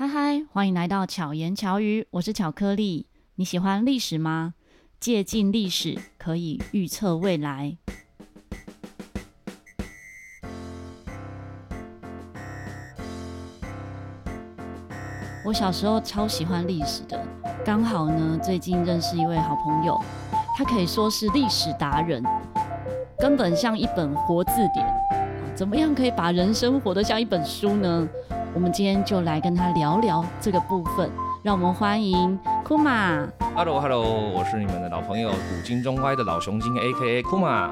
嗨嗨，欢迎来到巧言巧语，我是巧克力。你喜欢历史吗？借鉴历史可以预测未来。我小时候超喜欢历史的，刚好呢，最近认识一位好朋友，他可以说是历史达人，根本像一本活字典。怎么样可以把人生活得像一本书呢？我们今天就来跟他聊聊这个部分，让我们欢迎库玛。Hello，Hello，我是你们的老朋友古今中外的老熊精，A.K.A. 库玛。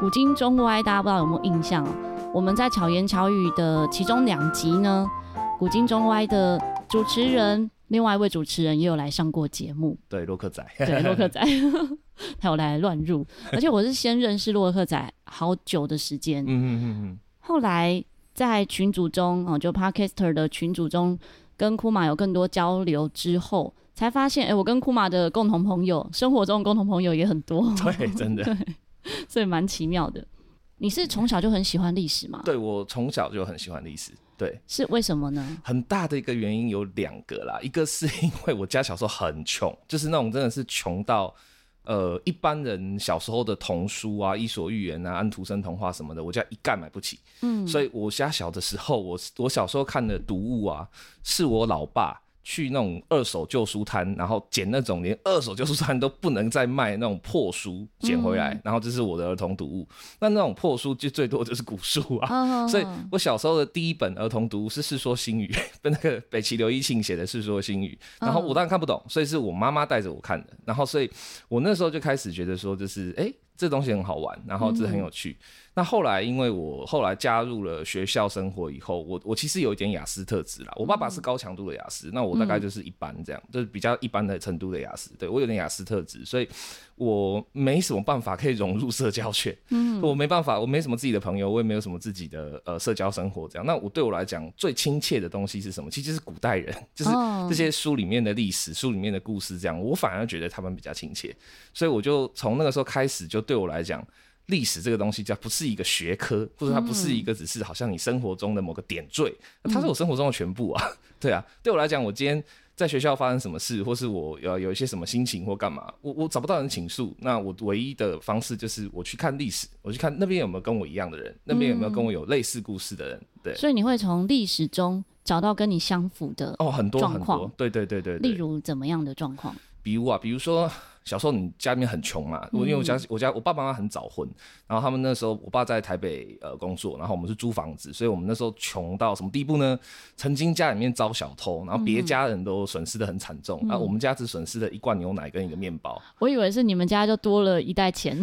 古今中外，大家不知道有没有印象？我们在巧言巧语的其中两集呢，古今中外的主持人，另外一位主持人也有来上过节目。对，洛克仔。对，洛克仔，他有来乱入，而且我是先认识洛克仔好久的时间。嗯嗯嗯嗯。后来。在群组中哦，就 Podcaster 的群组中，跟库玛有更多交流之后，才发现，哎、欸，我跟库玛的共同朋友，生活中的共同朋友也很多。对，真的，对，所以蛮奇妙的。你是从小就很喜欢历史吗？对，我从小就很喜欢历史。对，是为什么呢？很大的一个原因有两个啦，一个是因为我家小时候很穷，就是那种真的是穷到。呃，一般人小时候的童书啊，《伊索寓言》啊，《安徒生童话》什么的，我家一概买不起。嗯，所以我家小的时候，我我小时候看的读物啊，是我老爸。去那种二手旧书摊，然后捡那种连二手旧书摊都不能再卖那种破书捡回来，嗯、然后这是我的儿童读物。那那种破书就最多就是古书啊，哦、所以我小时候的第一本儿童读物是《世说新语》，跟那个北齐刘义庆写的《世说新语》，然后我当然看不懂，所以是我妈妈带着我看的。然后，所以我那时候就开始觉得说，就是哎。欸这东西很好玩，然后这很有趣。嗯、那后来，因为我后来加入了学校生活以后，我我其实有一点雅思特质啦。我爸爸是高强度的雅思，嗯、那我大概就是一般这样，就是比较一般的程度的雅思。对，我有点雅思特质，所以我没什么办法可以融入社交圈。嗯，我没办法，我没什么自己的朋友，我也没有什么自己的呃社交生活这样。那我对我来讲最亲切的东西是什么？其实是古代人，就是这些书里面的历史、书里面的故事这样。我反而觉得他们比较亲切，所以我就从那个时候开始就。对我来讲，历史这个东西，叫不是一个学科，或者它不是一个只是好像你生活中的某个点缀，它是我生活中的全部啊。对啊，对我来讲，我今天在学校发生什么事，或是我要有一些什么心情或干嘛，我我找不到人倾诉，那我唯一的方式就是我去看历史，我去看那边有没有跟我一样的人，那边有没有跟我有类似故事的人。对，所以你会从历史中找到跟你相符的哦，很多很多，对对对对，例如怎么样的状况？比如啊，比如说。小时候你家里面很穷嘛，我因为我家我家我爸爸妈妈很早婚，然后他们那时候我爸在台北呃工作，然后我们是租房子，所以我们那时候穷到什么地步呢？曾经家里面遭小偷，然后别家人都损失的很惨重，然后我们家只损失了一罐牛奶跟一个面包。我以为是你们家就多了一袋钱。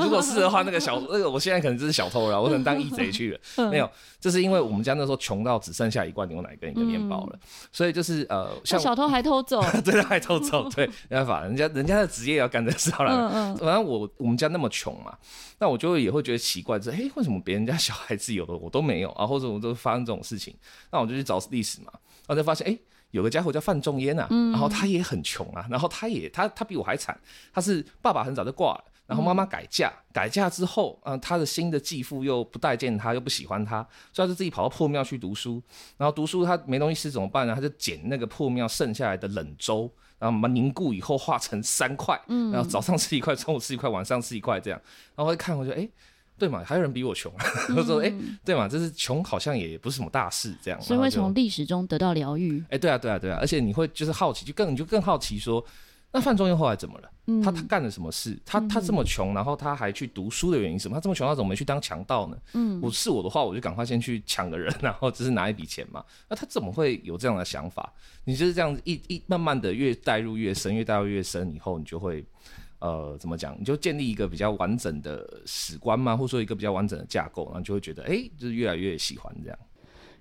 如果是的话，那个小那个我现在可能就是小偷了，我可能当义贼去了。没有，就是因为我们家那时候穷到只剩下一罐牛奶跟一个面包了，所以就是呃，像小偷还偷走，对，还偷走，对，没办法，人家人家的职业要干这事好了。反正我我们家那么穷嘛，那我就也会觉得奇怪，就是哎，为什么别人家小孩子有的我都没有啊？或者我都发生这种事情，那我就去找历史嘛，然后才发现哎，有个家伙叫范仲淹啊，然后他也很穷啊，然后他也他他比我还惨，他是爸爸很早就挂了，然后妈妈改嫁，改嫁之后，嗯，他的新的继父又不待见他，又不喜欢他，所以他就自己跑到破庙去读书，然后读书他没东西吃怎么办呢？他就捡那个破庙剩下来的冷粥。然后把凝固以后化成三块，嗯，然后早上吃一块，中午吃一块，晚上吃一块，这样。然后我一看，我就哎，对嘛，还有人比我穷。我说哎，对嘛，这是穷，好像也不是什么大事，这样。所以会从历史中得到疗愈。哎，对啊，对啊，对啊，而且你会就是好奇，就更你就更好奇说。那范仲淹后来怎么了？嗯、他他干了什么事？他他这么穷，然后他还去读书的原因是什么？他这么穷，他怎么没去当强盗呢？嗯，我是我的话，我就赶快先去抢个人，然后只是拿一笔钱嘛。那他怎么会有这样的想法？你就是这样一一慢慢的越带入越深，越带入越深以后，你就会呃怎么讲？你就建立一个比较完整的史观嘛，或者说一个比较完整的架构，然后就会觉得哎、欸，就是越来越喜欢这样。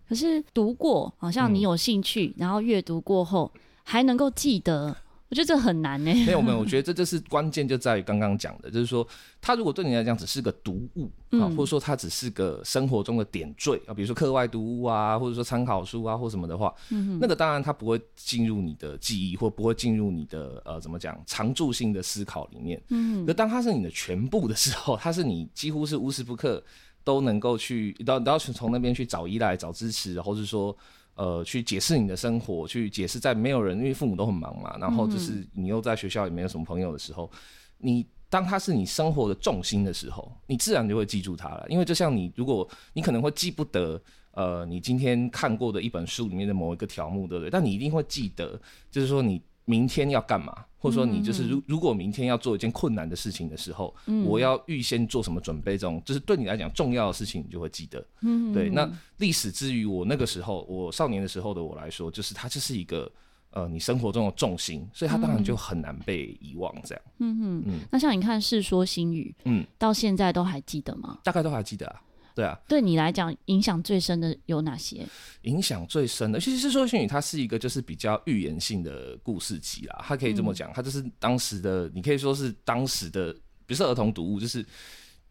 可是读过，好像你有兴趣，嗯、然后阅读过后还能够记得。我觉得这很难呢。没有没有，我觉得这就是关键，就在于刚刚讲的，就是说，它如果对你来讲只是个读物啊，或者说它只是个生活中的点缀啊，比如说课外读物啊，或者说参考书啊，或什么的话，那个当然它不会进入你的记忆，或不会进入你的呃怎么讲常驻性的思考里面。嗯，可当它是你的全部的时候，它是你几乎是无时不刻都能够去，到都要从那边去找依赖、找支持，或是说。呃去解释你的生活，去解释在没有人，因为父母都很忙嘛，然后就是你又在学校也没有什么朋友的时候，你当他是你生活的重心的时候，你自然就会记住他了。因为就像你，如果你可能会记不得，呃，你今天看过的一本书里面的某一个条目，对不对？但你一定会记得，就是说你。明天要干嘛？或者说你就是如如果明天要做一件困难的事情的时候，嗯、我要预先做什么准备？这种就是对你来讲重要的事情，你就会记得。嗯，对。那历史之于我那个时候，我少年的时候的我来说，就是它就是一个呃你生活中的重心，所以它当然就很难被遗忘。这样。嗯嗯嗯。那像你看《世说新语》，嗯，到现在都还记得吗？大概都还记得啊。对啊，对你来讲影响最深的有哪些？影响最深的，其实《是说新语》它是一个就是比较预言性的故事集啦，它可以这么讲，它就是当时的，你可以说是当时的，比如说儿童读物，就是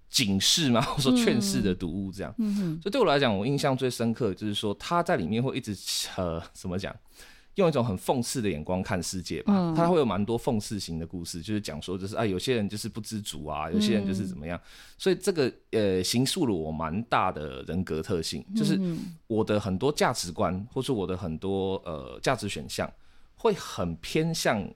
警示嘛，或者说劝世的读物这样。嗯哼，所以对我来讲，我印象最深刻就是说，它在里面会一直呃，怎么讲？用一种很讽刺的眼光看世界吧，他会有蛮多讽刺型的故事，就是讲说，就是啊，有些人就是不知足啊，有些人就是怎么样，所以这个呃，形塑了我蛮大的人格特性，就是我的很多价值观，或是我的很多呃价值选项，会很偏向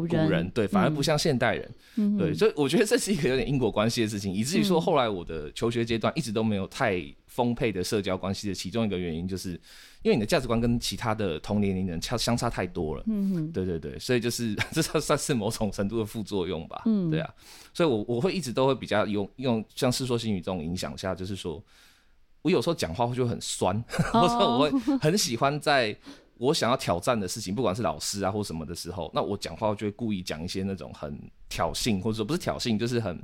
古人，对，反而不像现代人，对，所以我觉得这是一个有点因果关系的事情，以至于说后来我的求学阶段一直都没有太丰沛的社交关系的其中一个原因就是。因为你的价值观跟其他的同年龄人差相差太多了，嗯哼，对对对，所以就是 这算算是某种程度的副作用吧，嗯，对啊，所以我我会一直都会比较用用像《世说新语》这种影响下，就是说我有时候讲话会就会很酸，或者我会很喜欢在我想要挑战的事情，不管是老师啊或什么的时候，那我讲话就会故意讲一些那种很挑衅，或者说不是挑衅，就是很。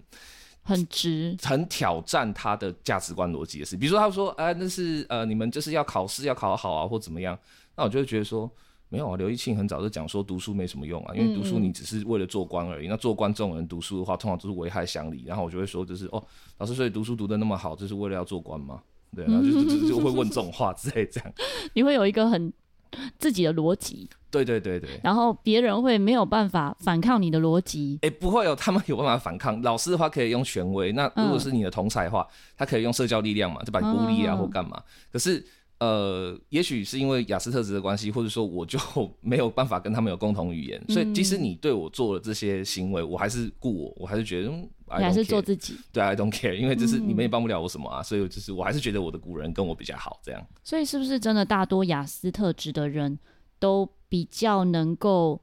很直，很挑战他的价值观逻辑的事。比如说，他说：“哎、呃，那是呃，你们就是要考试要考好啊，或怎么样？”那我就会觉得说，没有啊。刘义庆很早就讲说，读书没什么用啊，因为读书你只是为了做官而已。嗯嗯，那做官这种人读书的话，通常都是危害乡里。然后我就会说，就是哦，老师，所以读书读得那么好，就是为了要做官吗？对，然后就就就会问这种话之类这样。你会有一个很自己的逻辑。对对对对，然后别人会没有办法反抗你的逻辑，哎，不会有，他们有办法反抗。老师的话可以用权威，那如果是你的同才的话，嗯、他可以用社交力量嘛，就把你孤立啊、嗯、或干嘛。可是。呃，也许是因为雅思特质的关系，或者说我就没有办法跟他们有共同语言，嗯、所以即使你对我做了这些行为，我还是顾我，我还是觉得，嗯，你还是做自己。对，I don't care，因为就是你们也帮不了我什么啊，嗯、所以就是我还是觉得我的古人跟我比较好，这样。所以是不是真的大多雅思特质的人都比较能够？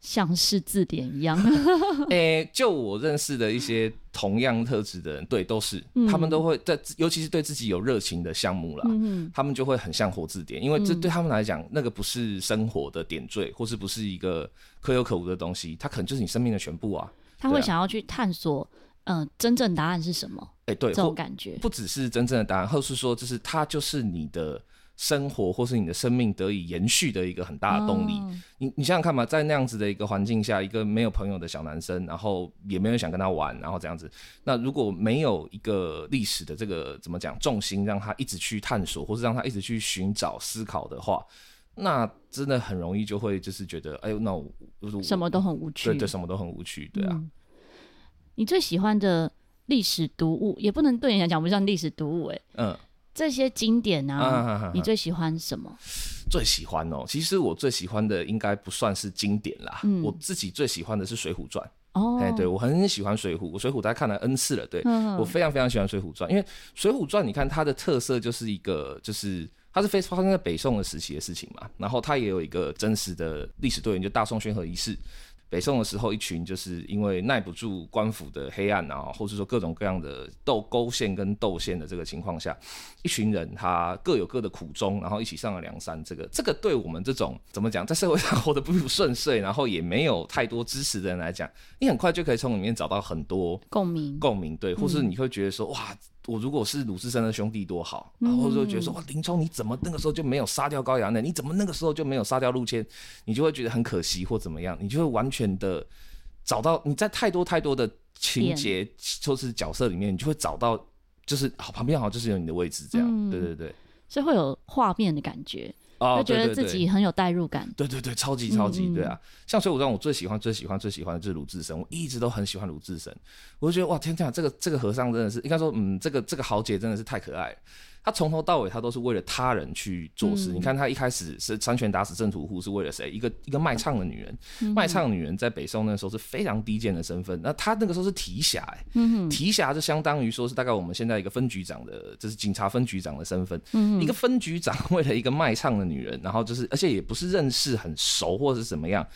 像是字典一样，诶、欸，就我认识的一些同样特质的人，对，都是，嗯、他们都会在，尤其是对自己有热情的项目啦，嗯、他们就会很像活字典，因为这对他们来讲，那个不是生活的点缀，或是不是一个可有可无的东西，它可能就是你生命的全部啊。他会想要去探索，嗯、呃，真正答案是什么？哎、欸，对，这种感觉不只是真正的答案，或是说，就是它就是你的。生活或是你的生命得以延续的一个很大的动力。Oh. 你你想想看嘛，在那样子的一个环境下，一个没有朋友的小男生，然后也没有人想跟他玩，然后这样子，那如果没有一个历史的这个怎么讲重心，让他一直去探索，或是让他一直去寻找思考的话，那真的很容易就会就是觉得，哎呦，那我什么都很无趣，对对，什么都很无趣，对啊。嗯、你最喜欢的历史读物，也不能对你来讲不像历史读物，哎，嗯。这些经典啊，啊啊啊啊你最喜欢什么？最喜欢哦，其实我最喜欢的应该不算是经典啦。嗯、我自己最喜欢的是《水浒传》哦，哎，对我很喜欢《水浒》，我《水浒》大家看了 N 次了。对，嗯、我非常非常喜欢《水浒传》，因为《水浒传》你看它的特色就是一个，就是它是非发生在北宋的时期的事情嘛，然后它也有一个真实的历史对应，就大宋宣和仪式。北宋的时候，一群就是因为耐不住官府的黑暗啊，或是说各种各样的斗勾线跟斗线的这个情况下，一群人他各有各的苦衷，然后一起上了梁山。这个这个对我们这种怎么讲，在社会上活得不顺遂，然后也没有太多支持的人来讲，你很快就可以从里面找到很多共鸣共鸣，对，或是你会觉得说哇。我如果是鲁智深的兄弟多好，然后就觉得说哇，林冲你怎么那个时候就没有杀掉高衙内？你怎么那个时候就没有杀掉陆谦？你就会觉得很可惜或怎么样？你就会完全的找到你在太多太多的情节就是角色里面，你就会找到就是好旁边好像就是有你的位置这样，嗯、对对对，所以会有画面的感觉。就觉得自己很有代入感，对对对，超级超级，对啊。像水浒传，我最喜欢最喜欢最喜欢的就是鲁智深，我一直都很喜欢鲁智深。我就觉得哇，天哪，这个这个和尚真的是应该说，嗯，这个这个豪杰真的是太可爱了。他从头到尾他都是为了他人去做事。嗯、你看他一开始是三拳打死郑屠户是为了谁？一个一个卖唱的女人，嗯、卖唱女人在北宋那时候是非常低贱的身份。那他那个时候是提辖，哎，提辖就相当于说是大概我们现在一个分局长的，就是警察分局长的身份。嗯、一个分局长为了一个卖唱的女人，然后就是而且也不是认识很熟或者是怎么样，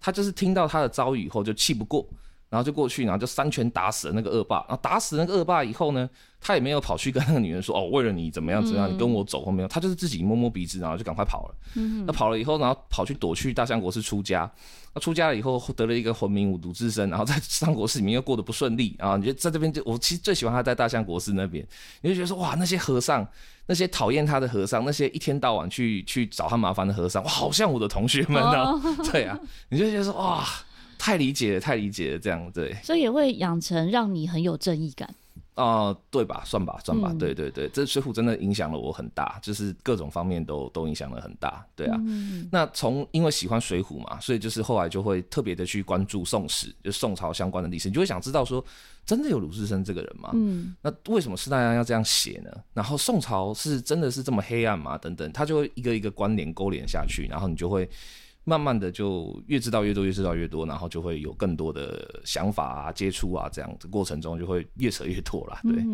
他就是听到他的遭遇以后就气不过。然后就过去，然后就三拳打死了那个恶霸。然后打死那个恶霸以后呢，他也没有跑去跟那个女人说：“哦，为了你怎么样怎么样，你跟我走。”或没有，他就是自己摸摸鼻子，然后就赶快跑了。嗯，那跑了以后，然后跑去躲去大相国寺出家。那出家了以后，得了一个魂名五毒之身，然后在三国寺里面又过得不顺利啊。你觉得在这边就我其实最喜欢他在大相国寺那边，你就觉得说哇，那些和尚，那些讨厌他的和尚，那些一天到晚去去找他麻烦的和尚，哇，好像我的同学们呢。哦、对啊，你就觉得说哇。太理解了，太理解了，这样对，所以也会养成让你很有正义感啊、呃，对吧？算吧，算吧，嗯、对对对，这水浒真的影响了我很大，就是各种方面都都影响了很大，对啊。嗯、那从因为喜欢水浒嘛，所以就是后来就会特别的去关注宋史，就宋朝相关的历史，你就会想知道说，真的有鲁智深这个人吗？嗯，那为什么施大家要这样写呢？然后宋朝是真的是这么黑暗吗？等等，他就会一个一个关联勾连下去，然后你就会。慢慢的就越知道越多，越知道越多，然后就会有更多的想法啊、接触啊，这样子过程中就会越扯越多啦。对。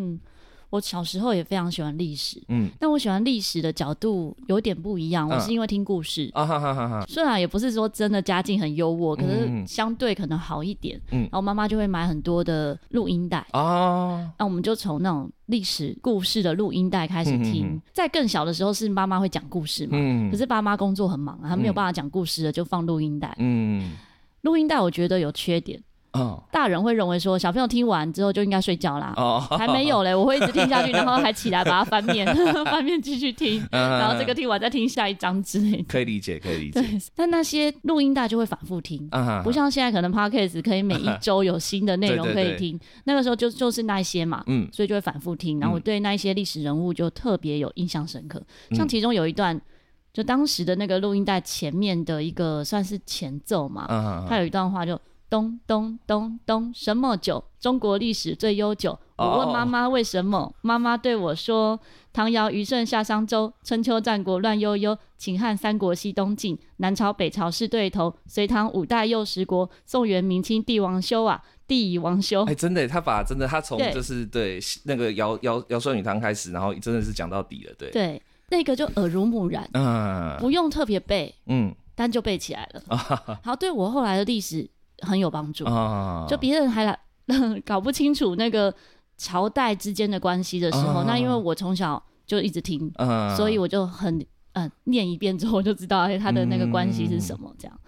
我小时候也非常喜欢历史，嗯，但我喜欢历史的角度有点不一样。我是因为听故事啊，哈哈哈。虽然也不是说真的家境很优渥，可是相对可能好一点。嗯，然后妈妈就会买很多的录音带啊，那我们就从那种历史故事的录音带开始听。在更小的时候是妈妈会讲故事嘛，嗯，可是爸妈工作很忙，他没有办法讲故事的，就放录音带。嗯，录音带我觉得有缺点。嗯，大人会认为说小朋友听完之后就应该睡觉啦。哦，还没有嘞，我会一直听下去，然后还起来把它翻面，翻面继续听，然后这个听完再听下一章之类的。可以理解，可以理解。对，但那些录音带就会反复听，不像现在可能 Podcast 可以每一周有新的内容可以听。那个时候就就是那些嘛，嗯，所以就会反复听。然后我对那一些历史人物就特别有印象深刻，像其中有一段，就当时的那个录音带前面的一个算是前奏嘛，他有一段话就。咚咚咚咚，什么酒？中国历史最悠久。我问妈妈为什么，妈妈对我说：唐尧虞舜夏商周，春秋战国乱悠悠，秦汉三国西东晋，南朝北朝是对头，隋唐五代又十国，宋元明清帝王修啊，帝乙王修。哎，真的，他把真的他从就是对，对那个尧尧尧舜禹汤开始，然后真的是讲到底了，对对，那个就耳濡目染，嗯，不用特别背，嗯，但就背起来了。好，对我后来的历史。很有帮助，就别人还来搞不清楚那个朝代之间的关系的时候，那因为我从小就一直听，所以我就很嗯念一遍之后我就知道哎，他的那个关系是什么这样。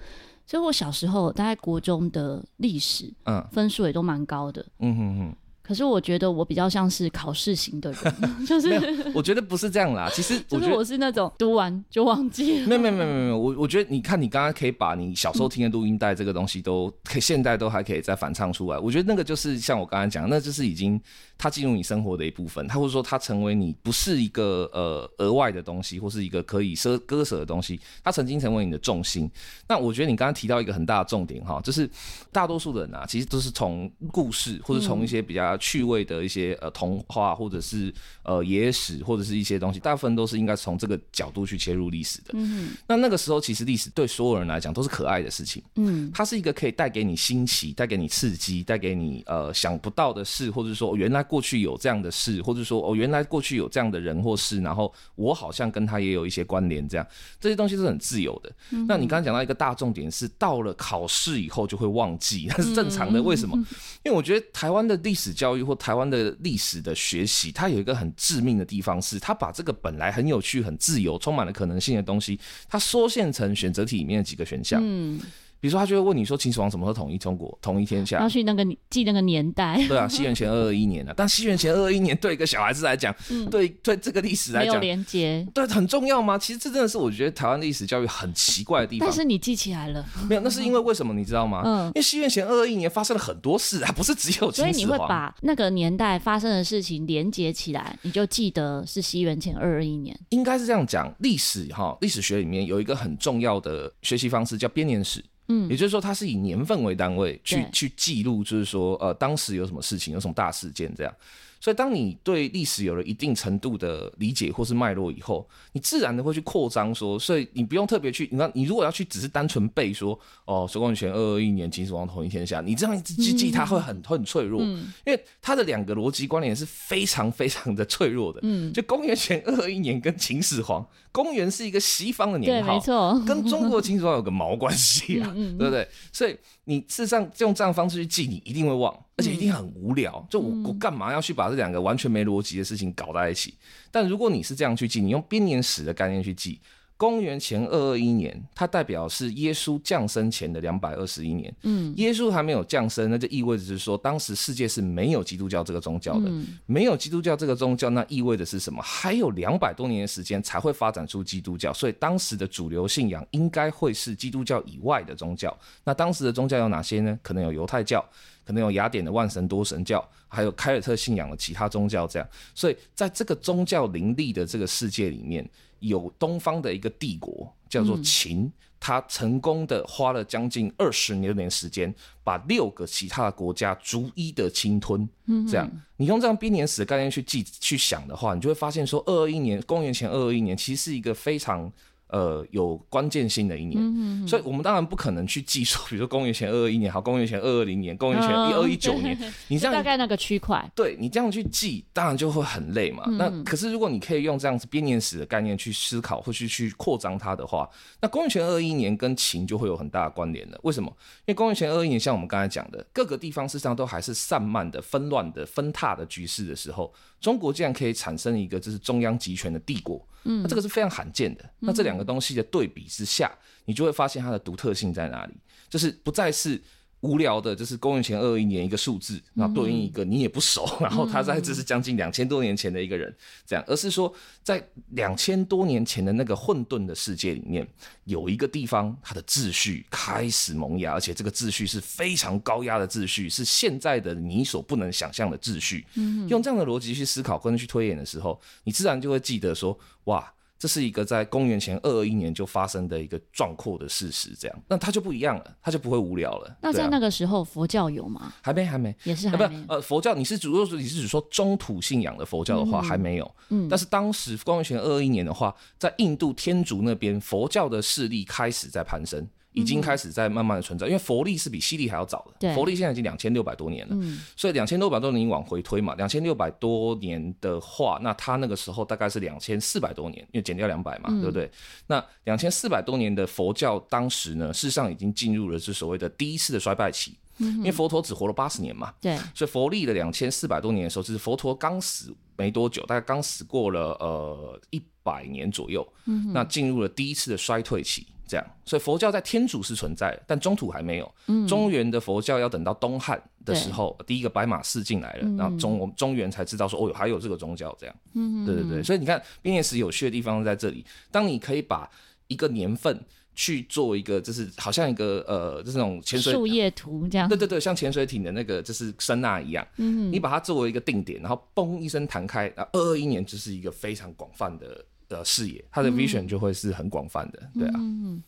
所以我小时候大概国中的历史，分数也都蛮高的。嗯哼哼。可是我觉得我比较像是考试型的人，就是我觉得不是这样啦。其实我觉得我是那种读完就忘记了。没有没有没有没有，我我觉得你看你刚刚可以把你小时候听的录音带这个东西都可以，现在都还可以再反唱出来。我觉得那个就是像我刚才讲，那就是已经它进入你生活的一部分，它或者说它成为你不是一个呃额外的东西，或是一个可以舍割舍的东西，它曾经成为你的重心。那我觉得你刚刚提到一个很大的重点哈，就是大多数的人啊，其实都是从故事或者从一些比较。趣味的一些呃童话，或者是呃野史，或者是一些东西，大部分都是应该从这个角度去切入历史的。嗯，那那个时候其实历史对所有人来讲都是可爱的事情。嗯，它是一个可以带给你新奇、带给你刺激、带给你呃想不到的事，或者说原来过去有这样的事，或者说哦原来过去有这样的人或事，然后我好像跟他也有一些关联，这样这些东西是很自由的。嗯，那你刚刚讲到一个大重点是，到了考试以后就会忘记，那是正常的。为什么？因为我觉得台湾的历史教育或台湾的历史的学习，它有一个很致命的地方，是它把这个本来很有趣、很自由、充满了可能性的东西，它缩限成选择题里面的几个选项。嗯。比如说，他就会问你说，秦始皇什么时候统一中国、统一天下？要去那个记那个年代。对啊，西元前二二一年啊。但西元前二二一年对一个小孩子来讲，嗯、对对这个历史来讲，没有连接，对很重要吗？其实这真的是我觉得台湾历史教育很奇怪的地方。但是你记起来了？没有，那是因为为什么你知道吗？嗯，因为西元前二二一年发生了很多事啊，不是只有秦始皇。所以你会把那个年代发生的事情连接起来，你就记得是西元前二二一年。应该是这样讲，历史哈，历史学里面有一个很重要的学习方式叫编年史。嗯，也就是说，它是以年份为单位去去记录，就是说，呃，当时有什么事情，有什么大事件这样。所以，当你对历史有了一定程度的理解或是脉络以后，你自然的会去扩张说，所以你不用特别去，你看，你如果要去只是单纯背说，哦，公元前二二一年秦始皇统一天下，你这样记记它会很 很脆弱，嗯、因为它的两个逻辑关联是非常非常的脆弱的。嗯，就公元前二二一年跟秦始皇，公元是一个西方的年号，对，没错，跟中国秦始皇有个毛关系啊，嗯嗯对不对？所以你事实上用这样方式去记，你一定会忘。而且一定很无聊，就我我干嘛要去把这两个完全没逻辑的事情搞在一起？但如果你是这样去记，你用编年史的概念去记。公元前二二一年，它代表是耶稣降生前的两百二十一年。嗯，耶稣还没有降生，那就意味着是说，当时世界是没有基督教这个宗教的。没有基督教这个宗教，那意味着是什么？还有两百多年的时间才会发展出基督教，所以当时的主流信仰应该会是基督教以外的宗教。那当时的宗教有哪些呢？可能有犹太教，可能有雅典的万神多神教，还有凯尔特信仰的其他宗教。这样，所以在这个宗教林立的这个世界里面。有东方的一个帝国叫做秦，他成功的花了将近二十年的时间，把六个其他的国家逐一的侵吞。这样，你用这样编年史的概念去记去想的话，你就会发现说，二二一年，公元前二二一年，其实是一个非常。呃，有关键性的一年，嗯、哼所以我们当然不可能去记说，比如说公元前二二一年，好，公元前二二零年，公元前一二一九年，嗯、你这样大概那个区块，对你这样去记，当然就会很累嘛。嗯、那可是如果你可以用这样子编年史的概念去思考，或是去扩张它的话，那公元前二二一年跟秦就会有很大的关联了。为什么？因为公元前二二一年，像我们刚才讲的，各个地方事实上都还是散漫的、纷乱的、分踏的局势的时候，中国竟然可以产生一个就是中央集权的帝国。嗯，那这个是非常罕见的。那这两个东西的对比之下，你就会发现它的独特性在哪里，就是不再是无聊的，就是公元前二二一年一个数字，然后对应一个你也不熟，然后他在这是将近两千多年前的一个人，这样，而是说在两千多年前的那个混沌的世界里面，有一个地方它的秩序开始萌芽，而且这个秩序是非常高压的秩序，是现在的你所不能想象的秩序。用这样的逻辑去思考跟去推演的时候，你自然就会记得说，哇。这是一个在公元前二二一年就发生的一个壮阔的事实，这样，那它就不一样了，它就不会无聊了。那在那个时候，佛教有吗？还没，还没，也是还没。不，呃，佛教你是主要是你是指说中土信仰的佛教的话，还没有。嗯，但是当时公元前二二一年的话，在印度天竺那边，佛教的势力开始在攀升。已经开始在慢慢的存在，因为佛历是比西历还要早的。对，佛历现在已经两千六百多年了，嗯、所以两千六百多年你往回推嘛，两千六百多年的话，那他那个时候大概是两千四百多年，因为减掉两百嘛，嗯、对不对？那两千四百多年的佛教当时呢，事实上已经进入了是所谓的第一次的衰败期，因为佛陀只活了八十年嘛，对，所以佛历的两千四百多年的时候，就是佛陀刚死没多久，大概刚死过了呃一百年左右，嗯、那进入了第一次的衰退期。这样，所以佛教在天竺是存在的，但中土还没有。嗯、中原的佛教要等到东汉的时候，第一个白马寺进来了，嗯、然后中我们中原才知道说，哦，还有这个宗教这样。嗯，对对对。所以你看，编年史有趣的地方在这里。当你可以把一个年份去做一个，就是好像一个呃，就是那种潜水树叶图这样。对对对，像潜水艇的那个就是声呐一样。嗯，你把它作为一个定点，然后嘣一声弹开，然后二二一年就是一个非常广泛的。的视野，他的 vision 就会是很广泛的，嗯、对啊，嗯，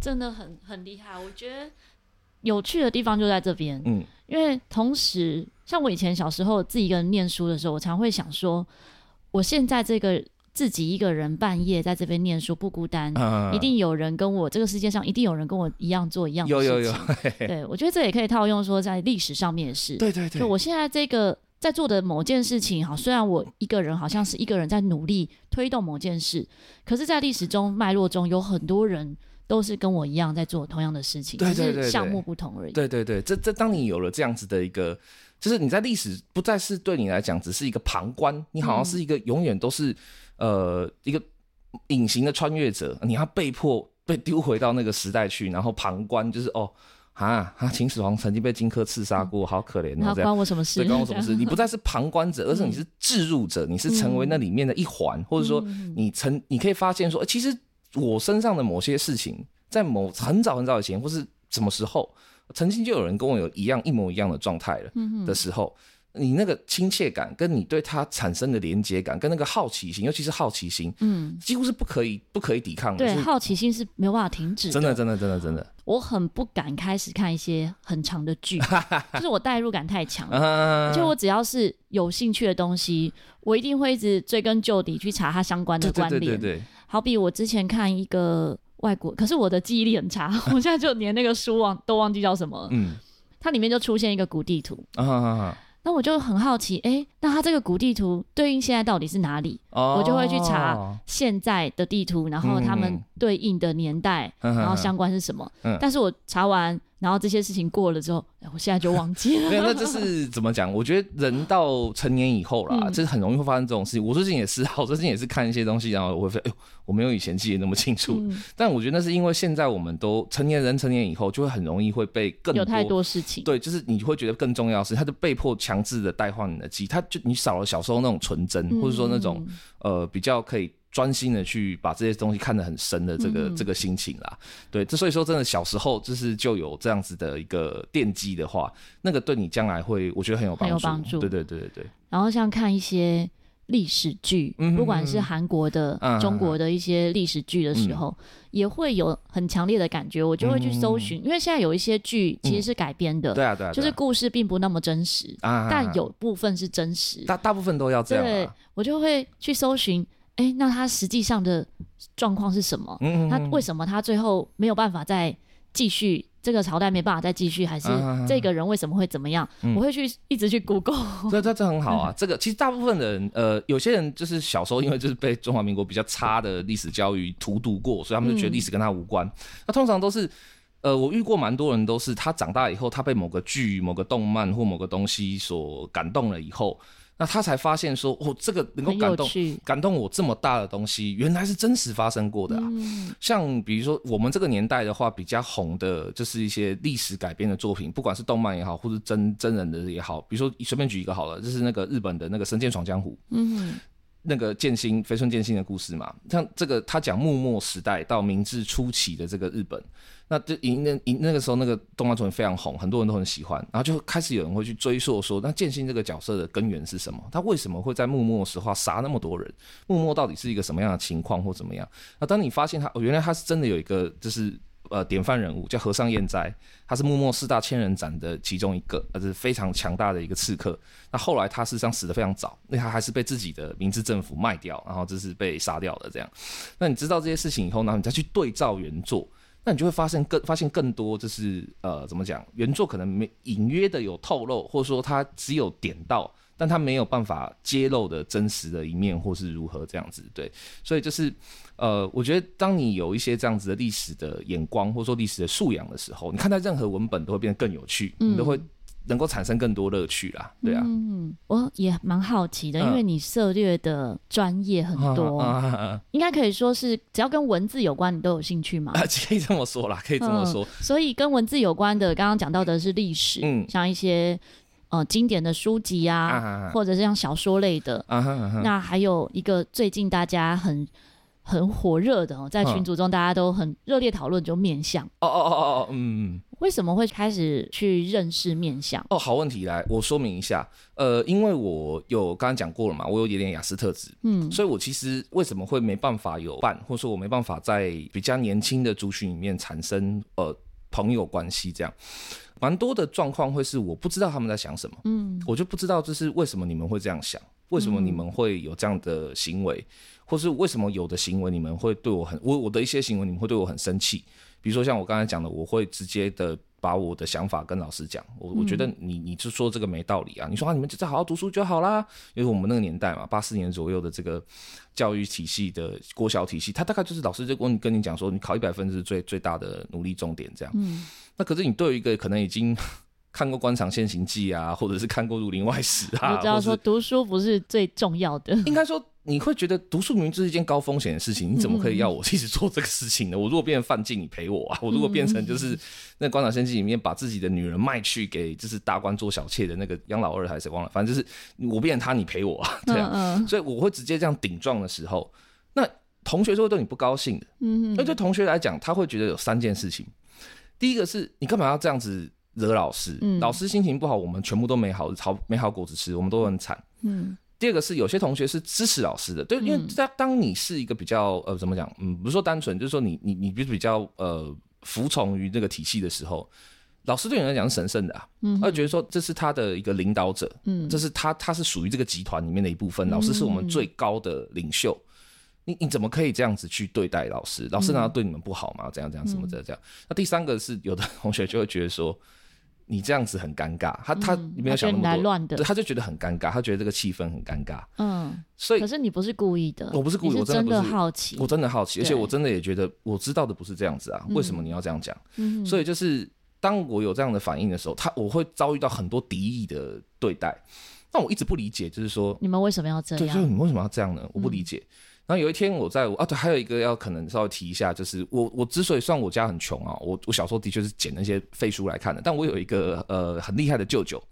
真的很很厉害。我觉得有趣的地方就在这边，嗯，因为同时，像我以前小时候自己一个人念书的时候，我常会想说，我现在这个自己一个人半夜在这边念书不孤单，嗯、一定有人跟我，这个世界上一定有人跟我一样做一样的事情。有有有，嘿嘿。对，我觉得这也可以套用说在历史上面是，对对对，就我现在这个。在做的某件事情，好，虽然我一个人好像是一个人在努力推动某件事，可是，在历史中脉络中有很多人都是跟我一样在做同样的事情，只是项目不同而已。对对对，这这当你有了这样子的一个，就是你在历史不再是对你来讲只是一个旁观，你好像是一个永远都是、嗯、呃一个隐形的穿越者，你要被迫被丢回到那个时代去，然后旁观，就是哦。啊，啊！秦始皇曾经被荆轲刺杀过，好可怜哦！这样关我什么事？对，关我什么事？你不再是旁观者，而是你是置入者，你是成为那里面的一环，或者说你曾你可以发现说，其实我身上的某些事情，在某很早很早以前，或是什么时候，曾经就有人跟我有一样一模一样的状态了的时候，你那个亲切感，跟你对他产生的连接感，跟那个好奇心，尤其是好奇心，嗯，几乎是不可以不可以抵抗的。对，好奇心是没有办法停止的。真的，真的，真的，真的。我很不敢开始看一些很长的剧，就是我代入感太强了。就我只要是有兴趣的东西，我一定会一直追根究底去查它相关的关联。对对对对。好比我之前看一个外国，可是我的记忆力很差，我现在就连那个书忘都忘记叫什么。嗯。它里面就出现一个古地图。那我就很好奇，哎、那它这个古地图对应现在到底是哪里？哦、我就会去查现在的地图，然后他们对应的年代，嗯、然后相关是什么？嗯、但是我查完。然后这些事情过了之后，我现在就忘记了。没有，那这是怎么讲？我觉得人到成年以后啦，这、是、很容易会发生这种事情。我最近也是，我最近也是看一些东西，然后我会说，哎呦，我没有以前记得那么清楚。嗯、但我觉得那是因为现在我们都成年人，成年以后就会很容易会被更有太多事情。对，就是你会觉得更重要的是，他就被迫强制的代换你的记忆，他就你少了小时候那种纯真，嗯、或者说那种呃比较可以。专心的去把这些东西看得很深的这个、嗯、这个心情啦，对，这所以说真的小时候就是就有这样子的一个奠基的话，那个对你将来会我觉得很有帮助，很有帮助，对对对对对。然后像看一些历史剧，不管是韩国的、中国的一些历史剧的时候，嗯、也会有很强烈的感觉，我就会去搜寻，嗯、因为现在有一些剧其实是改编的，对啊对啊，就是故事并不那么真实，啊、但有部分是真实，大大部分都要这样、啊，对，我就会去搜寻。哎、欸，那他实际上的状况是什么？嗯，他为什么他最后没有办法再继续这个朝代没办法再继续，还是这个人为什么会怎么样？嗯、我会去一直去 Google。这这这很好啊！这个其实大部分人，呃，有些人就是小时候因为就是被中华民国比较差的历史教育荼毒过，所以他们就觉得历史跟他无关。嗯、那通常都是，呃，我遇过蛮多人都是他长大以后，他被某个剧、某个动漫或某个东西所感动了以后。那他才发现说，哦，这个能够感动感动我这么大的东西，原来是真实发生过的啊。嗯、像比如说我们这个年代的话，比较红的就是一些历史改编的作品，不管是动漫也好，或是真真人的也好。比如说随便举一个好了，就是那个日本的那个《神剑闯江湖》。嗯。那个剑心飞春剑心的故事嘛，像这个他讲幕末时代到明治初期的这个日本，那就赢那赢那个时候那个动漫作品非常红，很多人都很喜欢，然后就开始有人会去追溯说，那剑心这个角色的根源是什么？他为什么会在幕末时话杀那么多人？幕末到底是一个什么样的情况或怎么样？那当你发现他，哦，原来他是真的有一个就是。呃，典范人物叫和尚彦哉，他是幕末四大千人斩的其中一个，而是非常强大的一个刺客。那后来他事实上死得非常早，那他还是被自己的明治政府卖掉，然后就是被杀掉了这样。那你知道这些事情以后，然后你再去对照原作，那你就会发现更发现更多，就是呃，怎么讲？原作可能没隐约的有透露，或者说他只有点到。但他没有办法揭露的真实的一面，或是如何这样子，对，所以就是，呃，我觉得当你有一些这样子的历史的眼光，或者说历史的素养的时候，你看待任何文本都会变得更有趣，嗯、你都会能够产生更多乐趣啦，对啊。嗯，我也蛮好奇的，因为你涉猎的专业很多，应该可以说是只要跟文字有关，你都有兴趣吗？可以这么说啦，可以这么说。嗯、所以跟文字有关的，刚刚讲到的是历史，嗯，像一些。呃，经典的书籍啊，啊哈哈或者是像小说类的，啊哈啊哈那还有一个最近大家很很火热的哦，在群组中大家都很热烈讨论，就面相。哦哦哦哦，嗯，为什么会开始去认识面相？哦，好问题，来我说明一下。呃，因为我有刚刚讲过了嘛，我有一点雅思特质，嗯，所以我其实为什么会没办法有伴，或者说我没办法在比较年轻的族群里面产生呃朋友关系这样。蛮多的状况会是我不知道他们在想什么，嗯，我就不知道这是为什么你们会这样想，为什么你们会有这样的行为，嗯、或是为什么有的行为你们会对我很我我的一些行为你们会对我很生气，比如说像我刚才讲的，我会直接的把我的想法跟老师讲，我我觉得你你就说这个没道理啊，你说啊你们就在好好读书就好啦，因为我们那个年代嘛，八四年左右的这个教育体系的国小体系，他大概就是老师就跟跟你讲说，你考一百分是最最大的努力重点这样，嗯。那可是你对于一个可能已经看过《官场现形记》啊，或者是看过《儒林外史》啊，我知道说读书不是最重要的。应该说你会觉得读书明明就是一件高风险的事情，你怎么可以要我一直做这个事情呢？嗯、我如果变成范进，你陪我啊；我如果变成就是那《官场现形记》里面把自己的女人卖去给就是大官做小妾的那个杨老二还是谁忘了，反正就是我变成他，你陪我啊，这样。嗯嗯，所以我会直接这样顶撞的时候，那同学就会对你不高兴的。嗯，那对同学来讲，他会觉得有三件事情。第一个是你干嘛要这样子惹老师，嗯、老师心情不好，我们全部都没好好没好果子吃，我们都很惨。嗯。第二个是有些同学是支持老师的，对，因为当当你是一个比较呃怎么讲，嗯，不是说单纯，就是说你你你比比较呃服从于这个体系的时候，老师对你来讲是神圣的啊，嗯，他觉得说这是他的一个领导者，嗯，这是他他是属于这个集团里面的一部分，老师是我们最高的领袖，你你怎么可以这样子去对待老师？老师难道对你们不好吗？这样这样什么这样这样？那第三个是有的同学就会觉得说。你这样子很尴尬，他他没有想那么多，对，他就觉得很尴尬，他觉得这个气氛很尴尬。嗯，所以可是你不是故意的，我不是故意，我真的好奇，我真的好奇，而且我真的也觉得我知道的不是这样子啊，为什么你要这样讲？嗯，所以就是当我有这样的反应的时候，他我会遭遇到很多敌意的对待，但我一直不理解，就是说你们为什么要这样？对，就是你们为什么要这样呢？我不理解。然后有一天我在啊，对，还有一个要可能稍微提一下，就是我我之所以算我家很穷啊，我我小时候的确是捡那些废书来看的。但我有一个呃很厉害的舅舅，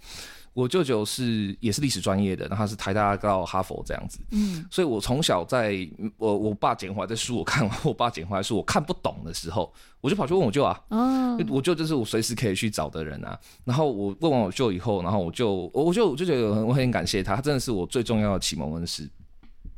我舅舅是也是历史专业的，然后他是台大到哈佛这样子，嗯，所以我从小在我我爸捡回来的书，我看完 我爸捡回来书我看不懂的时候，我就跑去问我舅啊，哦，我舅就是我随时可以去找的人啊。然后我问完我舅以后，然后我就我就我就觉得我很感谢他，他真的是我最重要的启蒙恩师。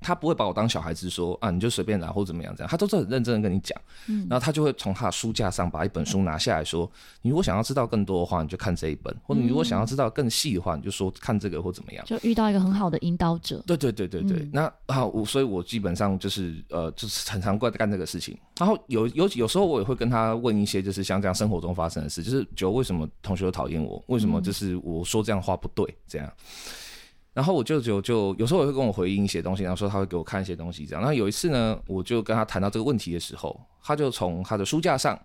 他不会把我当小孩子说啊，你就随便拿或怎么样这样，他都是很认真的跟你讲。嗯，然后他就会从他的书架上把一本书拿下来说，你如果想要知道更多的话，你就看这一本；或者你如果想要知道更细的话，你就说看这个或怎么样。就遇到一个很好的引导者。对对对对对。嗯、那啊，我所以，我基本上就是呃，就是很常过干这个事情。然后有有有时候我也会跟他问一些，就是像这样生活中发生的事，就是就为什么同学都讨厌我？为什么就是我说这样的话不对？这样。然后我舅舅就有时候也会跟我回应一些东西，然后说他会给我看一些东西，这样。然后有一次呢，我就跟他谈到这个问题的时候，他就从他的书架上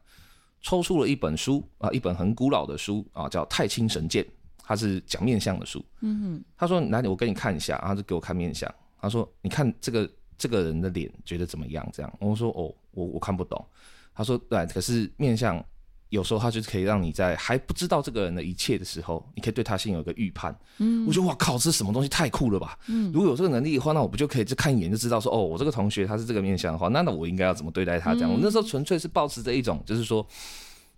抽出了一本书啊，一本很古老的书啊，叫《太清神剑》，它是讲面相的书。嗯哼，他说：“来，我给你看一下。”然后就给我看面相。他说：“你看这个这个人的脸，觉得怎么样？”这样，我说：“哦，我我看不懂。”他说：“对，可是面相。”有时候他就是可以让你在还不知道这个人的一切的时候，你可以对他先有一个预判。嗯，我觉得哇靠，这是什么东西太酷了吧？嗯，如果有这个能力的话，那我不就可以就看一眼就知道说，哦，我这个同学他是这个面相的话，那那我应该要怎么对待他？这样，嗯、我那时候纯粹是抱持着一种就是说，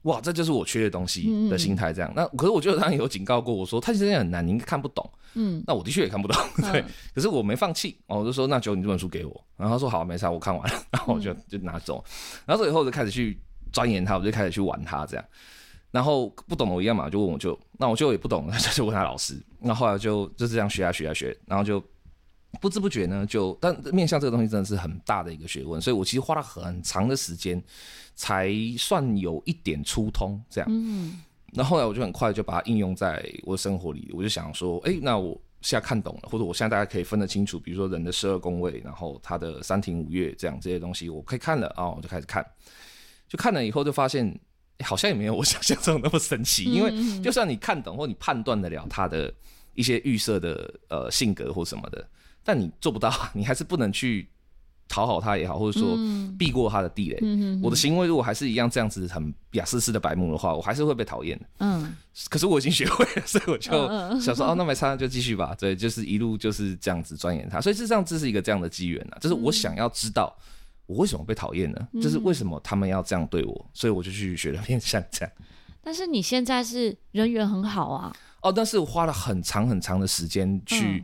哇，这就是我缺的东西的心态。这样，嗯、那可是我觉得他有警告过我说，他其实也很难，你应该看不懂。嗯，那我的确也看不懂。对，嗯、可是我没放弃，我就说那就你这本书给我。然后他说好，没事，我看完了。然后我就就拿走。然后以后就开始去钻研它，我就开始去玩它这样。然后不懂的我一样嘛，就问我舅，那我舅也不懂，就问他老师。那后来就就是这样学啊学啊学，然后就不知不觉呢，就但面相这个东西真的是很大的一个学问，所以我其实花了很长的时间才算有一点初通这样。嗯。那后来我就很快就把它应用在我的生活里，我就想说，哎，那我现在看懂了，或者我现在大家可以分得清楚，比如说人的十二宫位，然后他的三庭五岳这样这些东西，我可以看了啊，我就开始看，就看了以后就发现。好像也没有 我想象中那么神奇，因为就算你看懂或你判断得了他的一些预设的呃性格或什么的，但你做不到，你还是不能去讨好他也好，或者说避过他的地雷。我的行为如果还是一样这样子很雅思式的白目的话，我还是会被讨厌。嗯，可是我已经学会了，所以我就想说，哦，那没差，就继续吧。对，就是一路就是这样子钻研他。所以事实上这是一个这样的机缘啊，就是我想要知道。我为什么被讨厌呢？就是为什么他们要这样对我？嗯、所以我就去学了面相这样。但是你现在是人缘很好啊。哦，但是我花了很长很长的时间去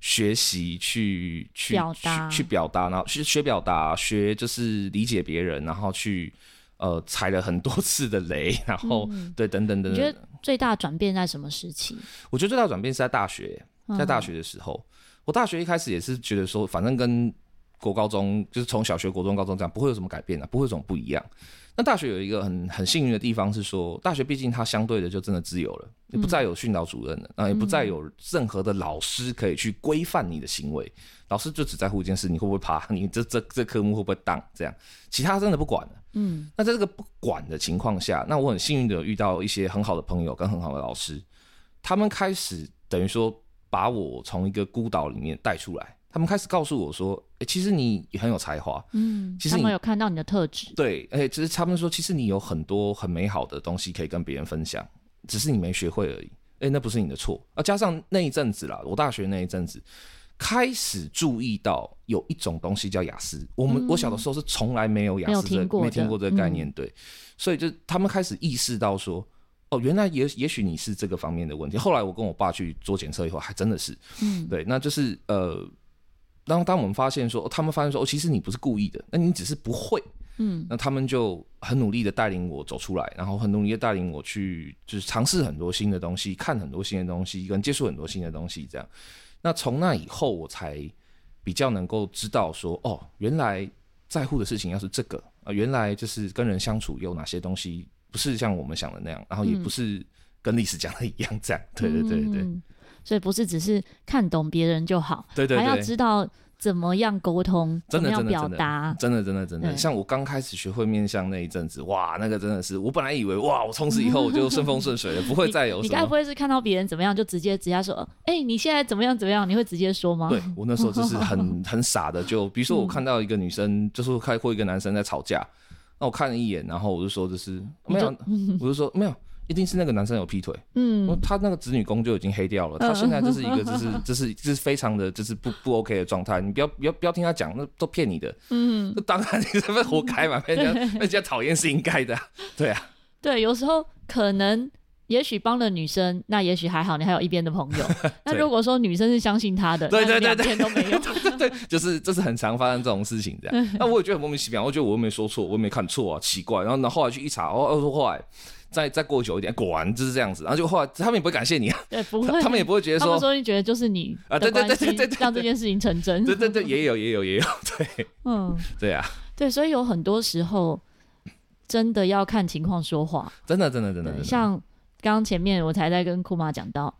学习、嗯，去去表达、去表达，然后去学表达，学就是理解别人，然后去呃踩了很多次的雷，然后、嗯、对等等等等。你觉得最大转变在什么时期？我觉得最大转变是在大学，在大学的时候，嗯、我大学一开始也是觉得说，反正跟国高中就是从小学、国中、高中这样，不会有什么改变的，不会有什么不一样。那大学有一个很很幸运的地方是说，大学毕竟它相对的就真的自由了，也不再有训导主任了，啊，也不再有任何的老师可以去规范你的行为。老师就只在乎一件事：你会不会爬？你这这这科目会不会当？这样，其他真的不管了。嗯，那在这个不管的情况下，那我很幸运的遇到一些很好的朋友跟很好的老师，他们开始等于说把我从一个孤岛里面带出来。他们开始告诉我说：“哎、欸，其实你也很有才华。嗯，其实他们有看到你的特质。对，哎、欸，其实他们说，其实你有很多很美好的东西可以跟别人分享，只是你没学会而已。哎、欸，那不是你的错。啊，加上那一阵子啦，我大学那一阵子开始注意到有一种东西叫雅思。我们、嗯、我小的时候是从来没有雅思的，没，没听过这个概念。对，所以就他们开始意识到说，哦，原来也也许你是这个方面的问题。后来我跟我爸去做检测以后，还真的是，嗯，对，那就是呃，当当我们发现说，他们发现说，哦，其实你不是故意的，那你只是不会。嗯，那他们就很努力的带领我走出来，然后很努力的带领我去，就是尝试很多新的东西，看很多新的东西，跟接触很多新的东西，这样。那从那以后，我才比较能够知道说，哦，原来在乎的事情要是这个啊，原来就是跟人相处有哪些东西不是像我们想的那样，然后也不是跟历史讲的一样，这样。对对对对，所以不是只是看懂别人就好，对对对，还要知道。怎么样沟通？怎么样表达？真的，真的，真的，像我刚开始学会面相那一阵子，哇，那个真的是，我本来以为哇，我从此以后我就顺风顺水了，不会再有。你该不会是看到别人怎么样就直接直接说，哎、欸，你现在怎么样怎么样？你会直接说吗？对，我那时候 就是很很傻的，就比如说我看到一个女生，就是开或一个男生在吵架，那我看了一眼，然后我就说就是 没有，我就说没有。一定是那个男生有劈腿，嗯，他那个子女宫就已经黑掉了，他现在就是一个 就是就是就是非常的就是不不 OK 的状态，你不要不要不要听他讲，那都骗你的，嗯，那当然你是被活该嘛，被人家被人家讨厌是应该的，对啊，对，有时候可能也许帮了女生，那也许还好，你还有一边的朋友，那如果说女生是相信他的，对对对对，都没有，对就是这是很常发生这种事情这样，那我也觉得很莫名其妙，我觉得我又没说错，我又没看错啊，奇怪，然后然后后来去一查，哦哦说后来。再再过久一点，果然就是这样子。然后就后来他们也不会感谢你啊，对，不会，他们也不会觉得说，他们说你觉得就是你啊，对对对对对，让这件事情成真。对对对，也有也有也有，对，嗯，对啊，对，所以有很多时候真的要看情况说话，真的真的真的。像刚刚前面我才在跟库玛讲到，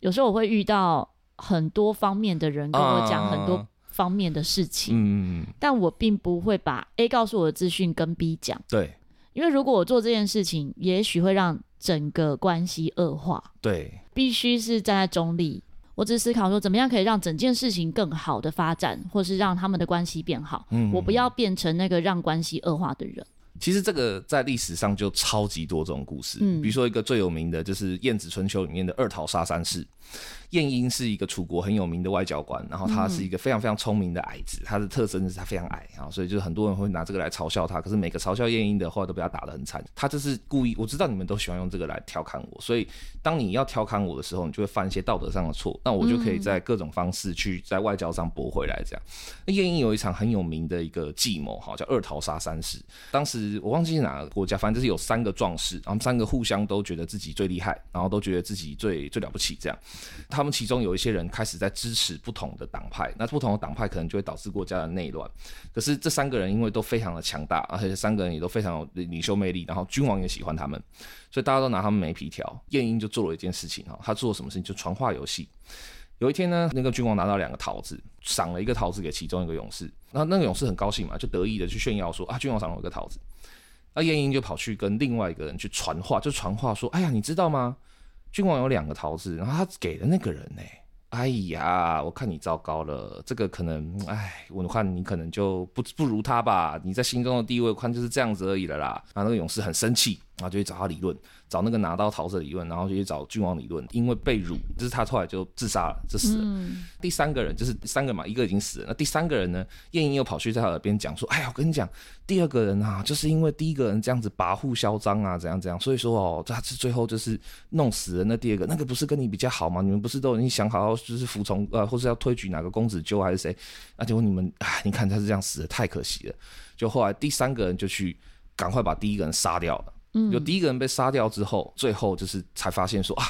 有时候我会遇到很多方面的人跟我讲很多方面的事情，嗯，但我并不会把 A 告诉我的资讯跟 B 讲，对。因为如果我做这件事情，也许会让整个关系恶化。对，必须是站在中立。我只思考说，怎么样可以让整件事情更好的发展，或是让他们的关系变好。嗯，我不要变成那个让关系恶化的人。其实这个在历史上就超级多这种故事。嗯，比如说一个最有名的就是《晏子春秋》里面的二桃杀三士。晏婴是一个楚国很有名的外交官，然后他是一个非常非常聪明的矮子，他的特征是他非常矮啊，所以就是很多人会拿这个来嘲笑他。可是每个嘲笑晏婴的话都被他打得很惨，他就是故意。我知道你们都喜欢用这个来调侃我，所以当你要调侃我的时候，你就会犯一些道德上的错，那我就可以在各种方式去在外交上驳回来。这样，那晏婴有一场很有名的一个计谋，哈，叫二桃杀三士。当时我忘记是哪个国家，反正就是有三个壮士，然后三个互相都觉得自己最厉害，然后都觉得自己最最了不起，这样他。们其中有一些人开始在支持不同的党派，那不同的党派可能就会导致国家的内乱。可是这三个人因为都非常的强大，而且三个人也都非常有领袖魅力，然后君王也喜欢他们，所以大家都拿他们没皮条。晏婴就做了一件事情哈，他做了什么事情？就传话游戏。有一天呢，那个君王拿到两个桃子，赏了一个桃子给其中一个勇士，然后那个勇士很高兴嘛，就得意的去炫耀说啊，君王赏了我一个桃子。那晏婴就跑去跟另外一个人去传话，就传话说，哎呀，你知道吗？君王有两个桃子，然后他给的那个人呢？哎呀，我看你糟糕了，这个可能，哎，我看你可能就不不如他吧，你在心中的地位，我看就是这样子而已了啦。然后那个勇士很生气，然后就去找他理论。找那个拿刀桃子的理论，然后就去找君王理论，因为被辱，就是他后来就自杀了，就死了。嗯、第三个人就是三个嘛，一个已经死了，那第三个人呢？晏婴又跑去在他耳边讲说：“哎呀，我跟你讲，第二个人啊，就是因为第一个人这样子跋扈嚣张啊，怎样怎样，所以说哦，他是最后就是弄死了那第二个，那个不是跟你比较好吗？你们不是都已经想好要就是服从呃，或是要推举哪个公子纠还是谁？那结果你们哎，你看他是这样死的，太可惜了。就后来第三个人就去赶快把第一个人杀掉了。”有第一个人被杀掉之后，最后就是才发现说啊，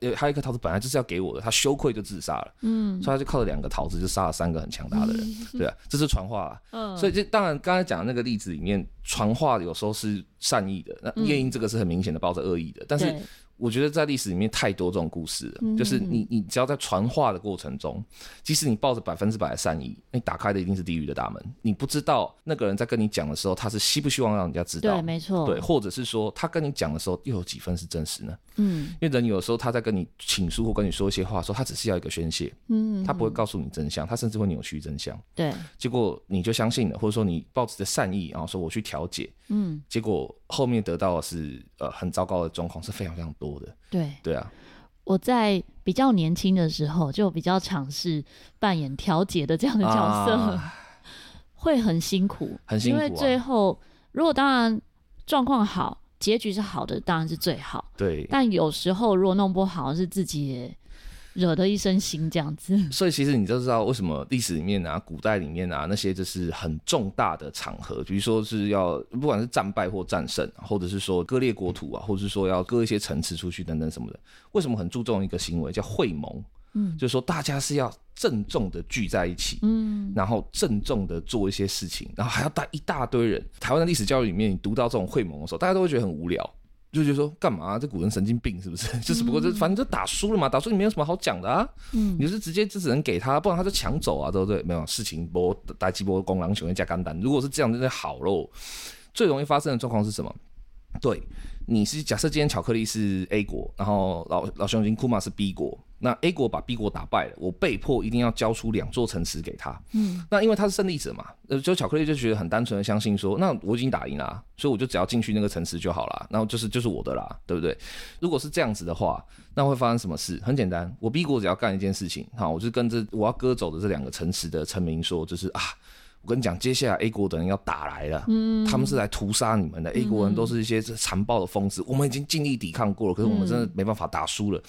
有还有一颗桃子本来就是要给我的，他羞愧就自杀了。嗯，所以他就靠着两个桃子就杀了三个很强大的人，对啊，这是传话。嗯，所以这当然刚才讲的那个例子里面，传话有时候是善意的，那夜莺这个是很明显的抱着恶意的，但是。我觉得在历史里面太多这种故事了，就是你你只要在传话的过程中，即使你抱着百分之百的善意，你打开的一定是地狱的大门。你不知道那个人在跟你讲的时候，他是希不希望让人家知道？对，没错。对，或者是说他跟你讲的时候，又有几分是真实呢？嗯，因为人有时候他在跟你倾诉或跟你说一些话的时候，他只是要一个宣泄，嗯，他不会告诉你真相，他甚至会扭曲真相。对，结果你就相信了，或者说你抱着善意，然后说我去调解，嗯，结果后面得到的是呃很糟糕的状况，是非常非常多的。对对啊，我在比较年轻的时候就比较尝试扮演调解的这样的角色，啊、会很辛苦，很辛苦、啊。因为最后如果当然状况好，结局是好的，当然是最好。对。但有时候如果弄不好，是自己也惹得一身腥这样子。所以其实你就知道为什么历史里面啊、古代里面啊那些就是很重大的场合，比如说是要不管是战败或战胜，或者是说割裂国土啊，或者是说要割一些城池出去等等什么的，为什么很注重一个行为叫会盟？嗯，就是说大家是要郑重的聚在一起，嗯，然后郑重的做一些事情，然后还要带一大堆人。台湾的历史教育里面，你读到这种会盟的时候，大家都会觉得很无聊，就觉得说干嘛啊？这古人神经病是不是？就是不过就反正就打输了嘛，打输你没有什么好讲的啊，嗯，你就是直接就只能给他，不然他就抢走啊，对不对？没有事情波打几波公狼熊加肝胆，如果是这样，就好喽。最容易发生的状况是什么？对，你是假设今天巧克力是 A 国，然后老老熊金库玛是 B 国。那 A 国把 B 国打败了，我被迫一定要交出两座城池给他。嗯，那因为他是胜利者嘛，呃，就巧克力就觉得很单纯的相信说，那我已经打赢了，所以我就只要进去那个城池就好了，然后就是就是我的啦，对不对？如果是这样子的话，那会发生什么事？很简单，我 B 国只要干一件事情，好，我就跟着我要割走的这两个城池的臣民说，就是啊。我跟你讲，接下来 A 国的人要打来了，嗯，他们是来屠杀你们的。A 国人都是一些残暴的疯子，我们已经尽力抵抗过了，可是我们真的没办法打输了。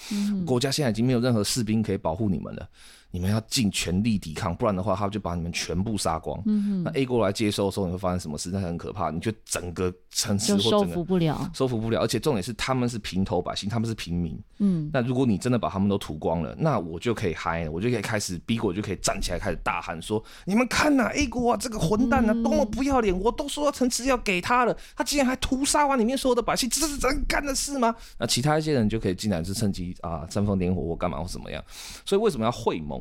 国家现在已经没有任何士兵可以保护你们了。你们要尽全力抵抗，不然的话，他就把你们全部杀光。嗯、那 A 国来接收的时候，你会发生什么事？那很可怕，你就整个城市或收服不了，收服不了。而且重点是，他们是平头百姓，他们是平民。嗯，那如果你真的把他们都屠光了，那我就可以嗨了，我就可以开始 B 国就可以站起来开始大喊说：“你们看呐、啊，A 国啊，这个混蛋啊，多么不要脸！我都说要城池要给他了，他竟然还屠杀完里面所有的百姓，这是人干的事吗？”那其他一些人就可以进来，是趁机啊煽风点火或干嘛或怎么样。所以为什么要会盟？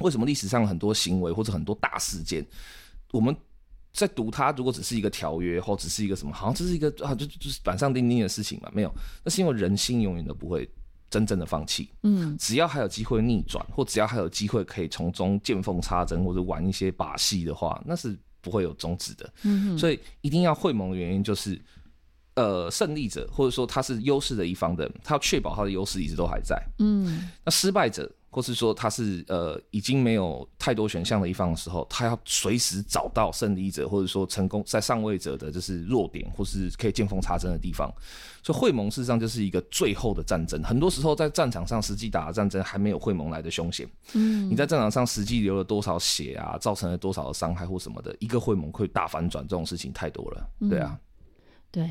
为什么历史上很多行为或者很多大事件，我们在读它，如果只是一个条约或只是一个什么，好像这是一个啊，就就是板上钉钉的事情嘛？没有，那是因为人心永远都不会真正的放弃。嗯，只要还有机会逆转，或只要还有机会可以从中见缝插针或者玩一些把戏的话，那是不会有终止的。嗯，所以一定要会盟的原因就是，呃，胜利者或者说他是优势的一方的，他要确保他的优势一直都还在。嗯，那失败者。或是说他是呃已经没有太多选项的一方的时候，他要随时找到胜利者，或者说成功在上位者的就是弱点，或是可以见缝插针的地方。所以会盟事实上就是一个最后的战争。很多时候在战场上实际打的战争还没有会盟来的凶险。嗯，你在战场上实际流了多少血啊，造成了多少的伤害或什么的，一个会盟会大反转这种事情太多了。对啊，对，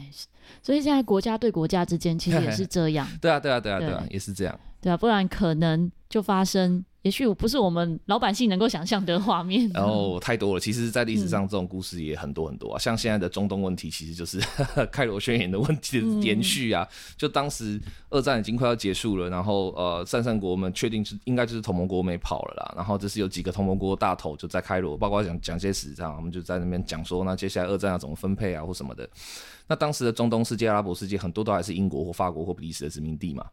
所以现在国家对国家之间其实也是 这样。对啊，对啊，对啊，对啊，也是这样。对啊，不然可能就发生，也许不是我们老百姓能够想象的画面。然后太多了，其实，在历史上这种故事也很多很多啊。嗯、像现在的中东问题，其实就是 开罗宣言的问题的延续啊。嗯、就当时二战已经快要结束了，然后呃，战胜国们确定是应该就是同盟国没跑了啦。然后这是有几个同盟国大头就在开罗，包括讲蒋介石这样，我们就在那边讲说，那接下来二战要怎么分配啊，或什么的。那当时的中东世界、阿拉伯世界很多都还是英国或法国或比利时的殖民地嘛。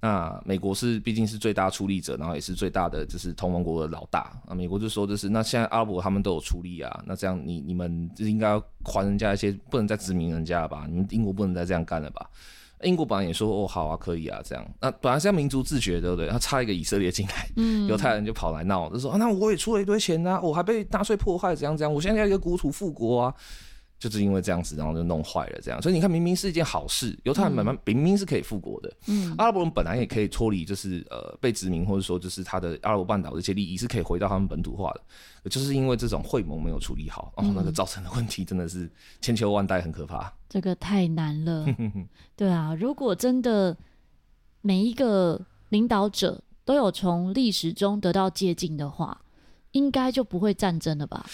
那美国是毕竟是最大出力者，然后也是最大的就是同盟国的老大。那美国就说就是，那现在阿拉伯他们都有出力啊，那这样你你们就应该要还人家一些，不能再殖民人家了吧？你们英国不能再这样干了吧？英国本来也说哦好啊，可以啊，这样。那本来是要民族自觉，对不对？他插一个以色列进来，嗯，犹太人就跑来闹，就说啊，那我也出了一堆钱啊，我还被纳粹迫害，怎样怎样，我现在要一个国土复国啊。就是因为这样子，然后就弄坏了这样，所以你看，明明是一件好事，犹太人慢慢明明是可以复国的，嗯，阿拉伯人本来也可以脱离，就是呃被殖民或者说就是他的阿拉伯半岛的一些利益是可以回到他们本土化的，就是因为这种会盟没有处理好，然后那个造成的问题真的是千秋万代，很可怕。这个太难了，对啊，如果真的每一个领导者都有从历史中得到借鉴的话，应该就不会战争了吧？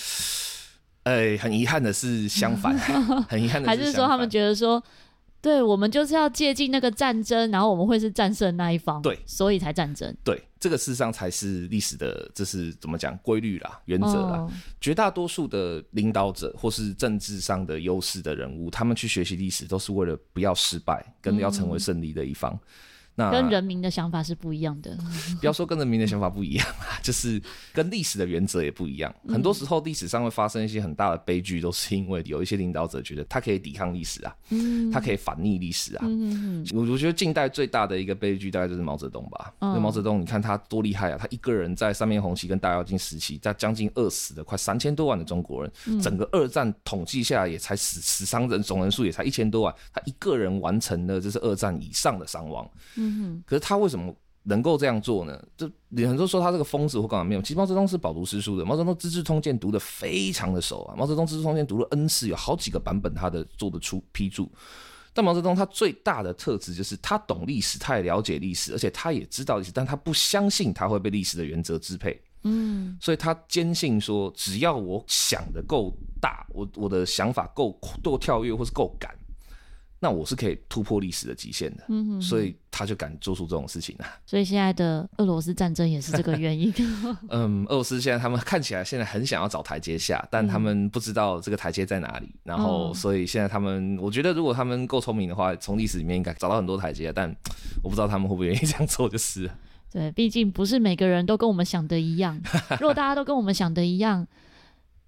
哎、欸，很遗憾的是相反，很遗憾的是，还是说他们觉得说，对我们就是要借鉴那个战争，然后我们会是战胜那一方，对，所以才战争。对，这个事实上才是历史的，这是怎么讲规律啦、原则啦。哦、绝大多数的领导者或是政治上的优势的人物，他们去学习历史都是为了不要失败，跟要成为胜利的一方。嗯那跟人民的想法是不一样的。不要说跟人民的想法不一样啊，就是跟历史的原则也不一样。很多时候历史上会发生一些很大的悲剧，都是因为有一些领导者觉得他可以抵抗历史啊，嗯，他可以反逆历史啊。嗯，我我觉得近代最大的一个悲剧大概就是毛泽东吧。那毛泽东，你看他多厉害啊！他一个人在三面红旗跟大跃进时期，在将近饿死的快三千多万的中国人，整个二战统计下来也才死死伤人总人数也才一千多万，他一个人完成了就是二战以上的伤亡。嗯哼，可是他为什么能够这样做呢？就很多说他这个疯子或干嘛没有。其实毛泽东是饱读诗书的，毛泽东《资治通鉴》读得非常的熟啊。毛泽东《资治通鉴》读了 N 次，有好几个版本他的做的出批注。但毛泽东他最大的特质就是他懂历史，他也了解历史，而且他也知道历史，但他不相信他会被历史的原则支配。嗯，所以他坚信说，只要我想的够大，我我的想法够够跳跃或是够敢。那我是可以突破历史的极限的，嗯哼哼，所以他就敢做出这种事情啊。所以现在的俄罗斯战争也是这个原因。嗯，俄罗斯现在他们看起来现在很想要找台阶下，但他们不知道这个台阶在哪里。嗯、然后，所以现在他们，我觉得如果他们够聪明的话，从历史里面应该找到很多台阶。但我不知道他们会不会愿意这样做，就是。对，毕竟不是每个人都跟我们想的一样。如果大家都跟我们想的一样。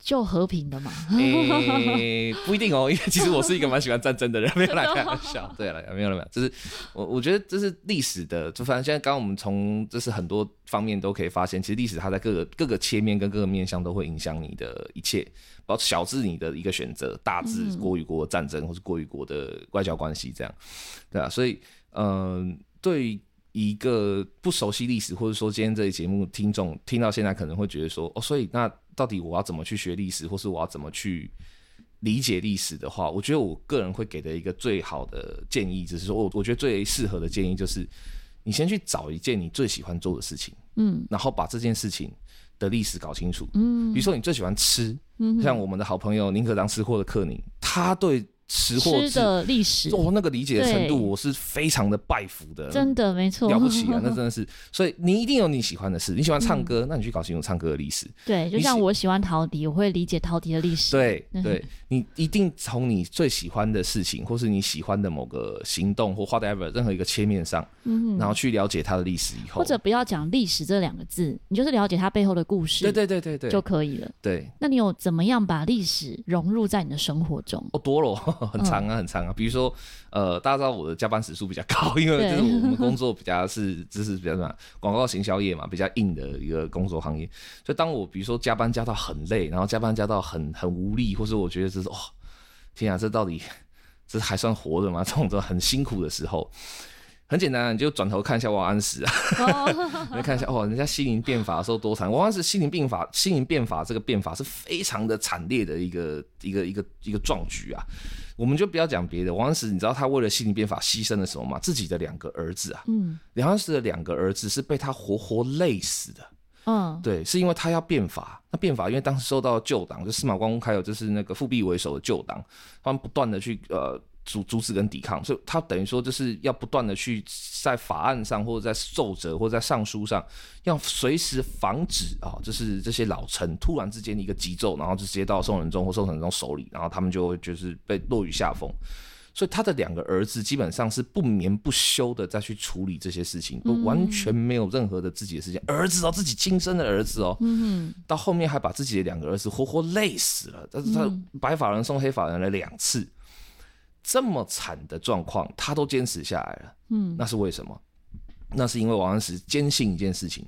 就和平的嘛、欸，不一定哦，因为其实我是一个蛮喜欢战争的人，没有来开玩笑，对了，没有了没有，就是我我觉得这是历史的，就反正现在刚刚我们从这是很多方面都可以发现，其实历史它在各个各个切面跟各个面向都会影响你的一切，包括小至你的一个选择，大至国与国的战争或是国与国的外交关系这样，对啊，所以嗯、呃，对一个不熟悉历史或者说今天这期节目听众听到现在可能会觉得说哦，所以那。到底我要怎么去学历史，或是我要怎么去理解历史的话，我觉得我个人会给的一个最好的建议，就是说我我觉得最适合的建议就是，你先去找一件你最喜欢做的事情，嗯，然后把这件事情的历史搞清楚，嗯，比如说你最喜欢吃，嗯，像我们的好朋友宁可当吃货的克宁，他对。吃货的历史哦，那个理解的程度，我是非常的拜服的。真的没错，了不起啊！那真的是，所以你一定有你喜欢的事。你喜欢唱歌，嗯、那你去搞清楚唱歌的历史。对，就像我喜欢陶笛，我会理解陶笛的历史。对对，你一定从你最喜欢的事情，或是你喜欢的某个行动或 whatever 任何一个切面上，嗯，然后去了解它的历史以后，或者不要讲历史这两个字，你就是了解它背后的故事。对对对对对，就可以了。对，那你有怎么样把历史融入在你的生活中？哦，多了，很长啊，很长。啊，比如说，呃，大家知道我的加班时数比较高，因为就是我们 工作比较是，就是比较什么广告行销业嘛，比较硬的一个工作行业。所以当我比如说加班加到很累，然后加班加到很很无力，或者我觉得这是哦，天啊，这到底 这还算活着吗？这种很辛苦的时候，很简单，你就转头看一下王安石啊，你看一下哦，人家西宁变法的时候多惨。王安石西宁变法，西宁变法这个变法是非常的惨烈的一个一个一个一个壮举啊。我们就不要讲别的，王安石，你知道他为了西宁变法牺牲了什么吗？自己的两个儿子啊，嗯，王安石的两个儿子是被他活活累死的，嗯，对，是因为他要变法，那变法因为当时受到旧党，就司马光公还有就是那个复辟为首的旧党，他们不断的去呃。阻阻止跟抵抗，所以他等于说就是要不断的去在法案上或者在奏折或者在上书上，要随时防止啊，就是这些老臣突然之间一个急奏，然后就直接到宋仁宗或宋仁宗手里，然后他们就会就是被落于下风。所以他的两个儿子基本上是不眠不休的再去处理这些事情，都完全没有任何的自己的时间。儿子哦，自己亲生的儿子哦，嗯到后面还把自己的两个儿子活活累死了。但是他白发人送黑发人了两次。这么惨的状况，他都坚持下来了。嗯，那是为什么？那是因为王安石坚信一件事情，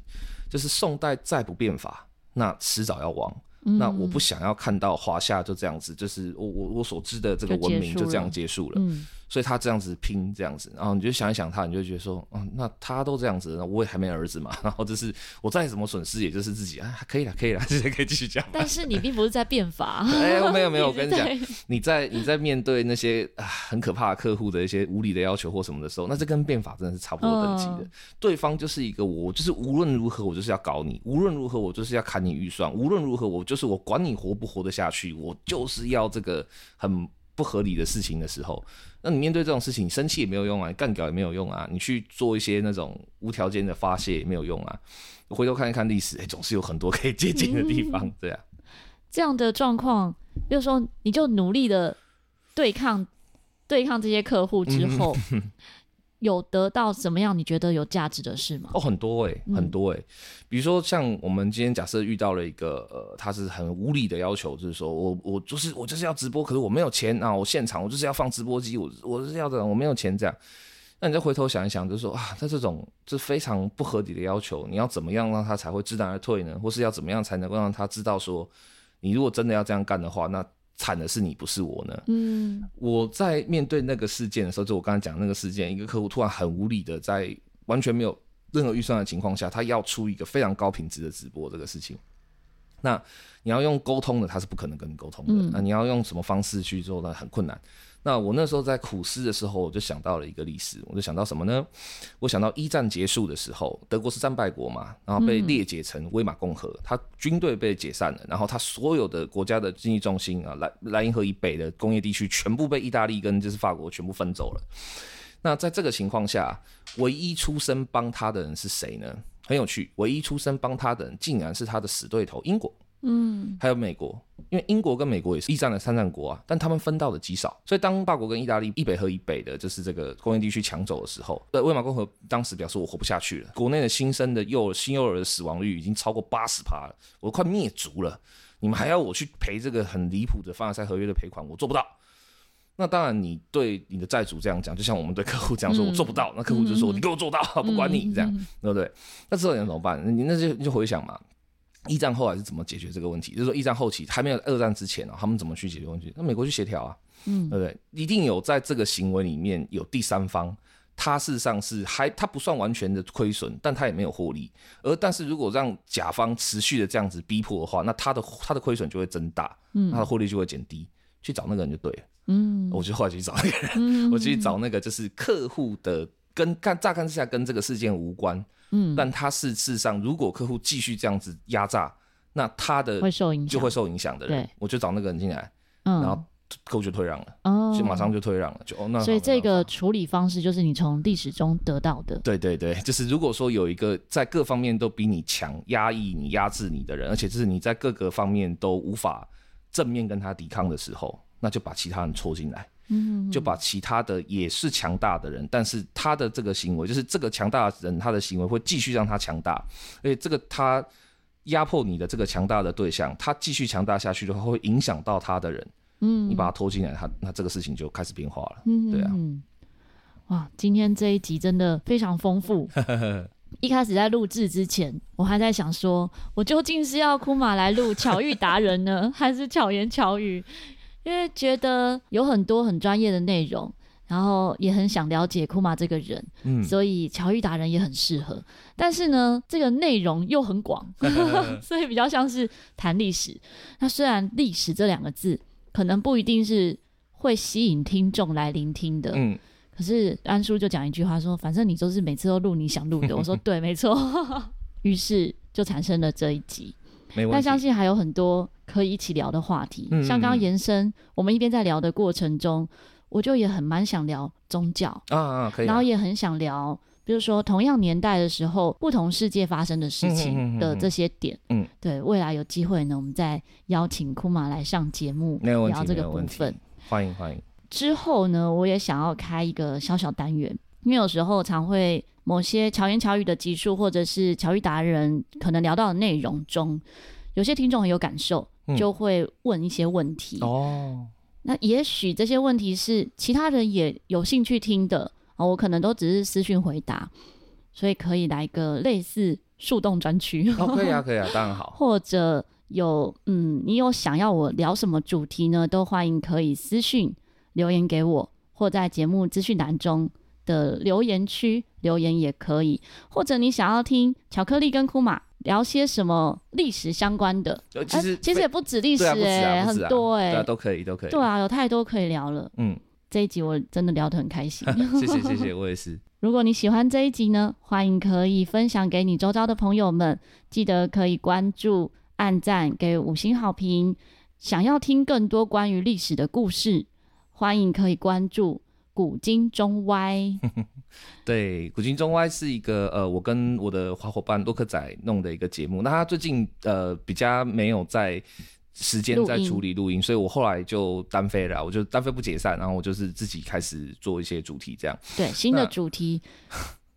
就是宋代再不变法，那迟早要亡。嗯、那我不想要看到华夏就这样子，就是我我我所知的这个文明就这样结束了。嗯。所以他这样子拼这样子，然后你就想一想他，你就觉得说，嗯，那他都这样子，那我也还没儿子嘛，然后就是我再怎么损失，也就是自己啊，可以了，可以了，这些可以继续讲。但是你并不是在变法，哎，没有没有，我 跟你讲，你在你在面对那些啊很可怕的客户的一些无理的要求或什么的时候，那这跟变法真的是差不多等级的。嗯、对方就是一个我，就是无论如何我就是要搞你，无论如何我就是要砍你预算，无论如何我就是我管你活不活得下去，我就是要这个很不合理的事情的时候。那你面对这种事情，你生气也没有用啊，你干掉也没有用啊，你去做一些那种无条件的发泄也没有用啊。回头看一看历史，哎，总是有很多可以借鉴的地方，对啊。这样的状况，比如说，你就努力的对抗对抗这些客户之后，有得到什么样你觉得有价值的事吗？哦，很多哎、欸，很多哎、欸。嗯、比如说像我们今天假设遇到了一个呃，他是很无理的要求，就是说我我就是我就是要直播，可是我没有钱啊，我现场我就是要放直播机，我我是要这样，我没有钱这样。那你再回头想一想，就是说啊，他这种是非常不合理的要求，你要怎么样让他才会知难而退呢？或是要怎么样才能够让他知道说，你如果真的要这样干的话，那惨的是你，不是我呢。嗯，我在面对那个事件的时候，就我刚才讲那个事件，一个客户突然很无理的在完全没有任何预算的情况下，他要出一个非常高品质的直播这个事情，那你要用沟通的，他是不可能跟你沟通的。嗯、那你要用什么方式去做呢？很困难。那我那时候在苦思的时候，我就想到了一个历史，我就想到什么呢？我想到一战结束的时候，德国是战败国嘛，然后被裂解成威马共和，他军队被解散了，然后他所有的国家的经济重心啊，莱莱茵河以北的工业地区全部被意大利跟就是法国全部分走了。那在这个情况下，唯一出声帮他的人是谁呢？很有趣，唯一出声帮他的人竟然是他的死对头英国。嗯，还有美国，因为英国跟美国也是一战的参战国啊，但他们分到的极少，所以当法国跟意大利一北和以北的，就是这个工业地区抢走的时候，呃，威玛共和当时表示我活不下去了，国内的新生的幼新幼儿的死亡率已经超过八十趴了，我快灭族了，你们还要我去赔这个很离谱的凡尔赛合约的赔款，我做不到。那当然，你对你的债主这样讲，就像我们对客户这样说，我做不到，那客户就说你给我做到，不管你这样，对不对？那之后你怎么办？你那就就回想嘛。一战后来是怎么解决这个问题？就是说，一战后期还没有二战之前啊，他们怎么去解决问题？那美国去协调啊，嗯，对不对？一定有在这个行为里面有第三方，他事实上是还他不算完全的亏损，但他也没有获利。而但是如果让甲方持续的这样子逼迫的话，那他的他的亏损就会增大，嗯，他的获利就会减低。去找那个人就对了，嗯，我就后来去找那个人，嗯、我去找那个就是客户的跟看乍看之下跟这个事件无关。嗯，但他是事实上，如果客户继续这样子压榨，那他的会受影响，就会受影响的人，我就找那个人进来，嗯，然后客户就退让了，哦，就马上就退让了，就哦，那所以这个处理方式就是你从历史中得到的，对对对，就是如果说有一个在各方面都比你强、压抑你、压制你的人，而且就是你在各个方面都无法正面跟他抵抗的时候，那就把其他人戳进来。嗯，就把其他的也是强大的人，但是他的这个行为，就是这个强大的人，他的行为会继续让他强大，而且这个他压迫你的这个强大的对象，他继续强大下去的话，会影响到他的人。嗯，你把他拖进来，他那这个事情就开始变化了。嗯，对啊。哇，今天这一集真的非常丰富。一开始在录制之前，我还在想说，我究竟是要库马来录巧遇达人呢，还是巧言巧语？因为觉得有很多很专业的内容，然后也很想了解库玛这个人，嗯，所以巧遇达人也很适合。但是呢，这个内容又很广，所以比较像是谈历史。那虽然历史这两个字可能不一定是会吸引听众来聆听的，嗯，可是安叔就讲一句话说：“反正你都是每次都录你想录的。”我说：“对，没错。” 于是就产生了这一集。但相信还有很多可以一起聊的话题，嗯、像刚刚延伸，我们一边在聊的过程中，我就也很蛮想聊宗教啊啊，可以，然后也很想聊，比如说同样年代的时候，不同世界发生的事情的这些点，嗯，嗯，嗯，嗯，对，未来有机会呢，我们再邀请库玛来上节目聊这个部分，欢迎欢迎。之后呢，我也想要开一个小小单元，因为有时候常会。某些巧言巧语的集数，或者是巧遇达人可能聊到的内容中，有些听众很有感受，就会问一些问题。嗯、哦，那也许这些问题是其他人也有兴趣听的啊，我可能都只是私讯回答，所以可以来个类似树洞专区。哦，可以啊，可以啊，当然好。或者有嗯，你有想要我聊什么主题呢？都欢迎可以私讯留言给我，或在节目资讯栏中的留言区留言也可以，或者你想要听巧克力跟库玛聊些什么历史相关的，其实、呃、其实也不止历史哎、很多哎、欸啊，都可以都可以，对啊，有太多可以聊了。嗯，这一集我真的聊得很开心，谢谢谢谢，我也是。如果你喜欢这一集呢，欢迎可以分享给你周遭的朋友们，记得可以关注、按赞、给五星好评。想要听更多关于历史的故事，欢迎可以关注。古今中歪，对，古今中外是一个呃，我跟我的好伙伴洛克仔弄的一个节目。那他最近呃比较没有在时间在处理录音，所以我后来就单飞了，我就单飞不解散，然后我就是自己开始做一些主题这样。对，新的主题。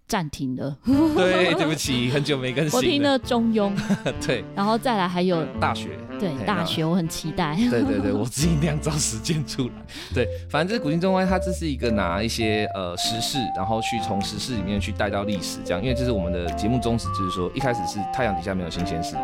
暂停了，对，对不起，很久没更新。我听了中庸，对，然后再来还有大学，对大学，我很期待。对对对，我自己量找时间出来。对，反正这古今中外，它这是一个拿一些呃时事，然后去从时事里面去带到历史，这样，因为这是我们的节目宗旨，就是说一开始是太阳底下没有新鲜事，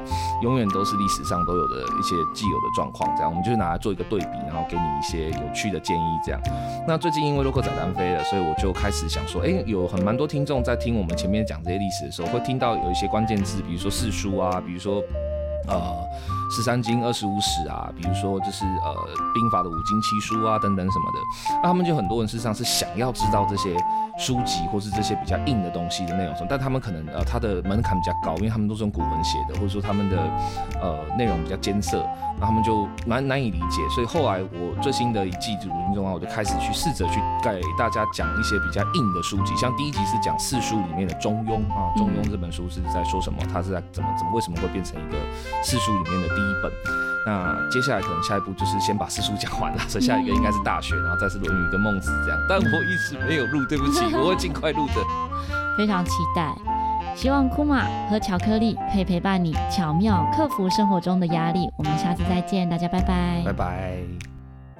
永远都是历史上都有的一些既有的状况，这样，我们就是拿来做一个对比，然后给你一些有趣的建议，这样。那最近因为洛克仔单飞了，所以我就开始想说，哎，有很蛮多听众在。听我们前面讲这些历史的时候，会听到有一些关键字，比如说四书啊，比如说呃十三经、二十五史啊，比如说就是呃兵法的五经七书啊等等什么的。那他们就很多人事实上是想要知道这些书籍或是这些比较硬的东西的内容什么，但他们可能呃他的门槛比较高，因为他们都是用古文写的，或者说他们的呃内容比较艰涩。那他们就蛮难以理解，所以后来我最新的一季《古今中啊》，我就开始去试着去给大家讲一些比较硬的书籍，像第一集是讲四书里面的《中庸》啊，《中庸》这本书是在说什么？它是在怎么怎么为什么会变成一个四书里面的第一本？那接下来可能下一步就是先把四书讲完了，所以下一个应该是《大学》，然后再是《论语》跟《孟子》这样。但我一直没有录，对不起，我会尽快录的。非常期待。希望库玛和巧克力可以陪伴你，巧妙克服生活中的压力。我们下次再见，大家拜拜，拜拜。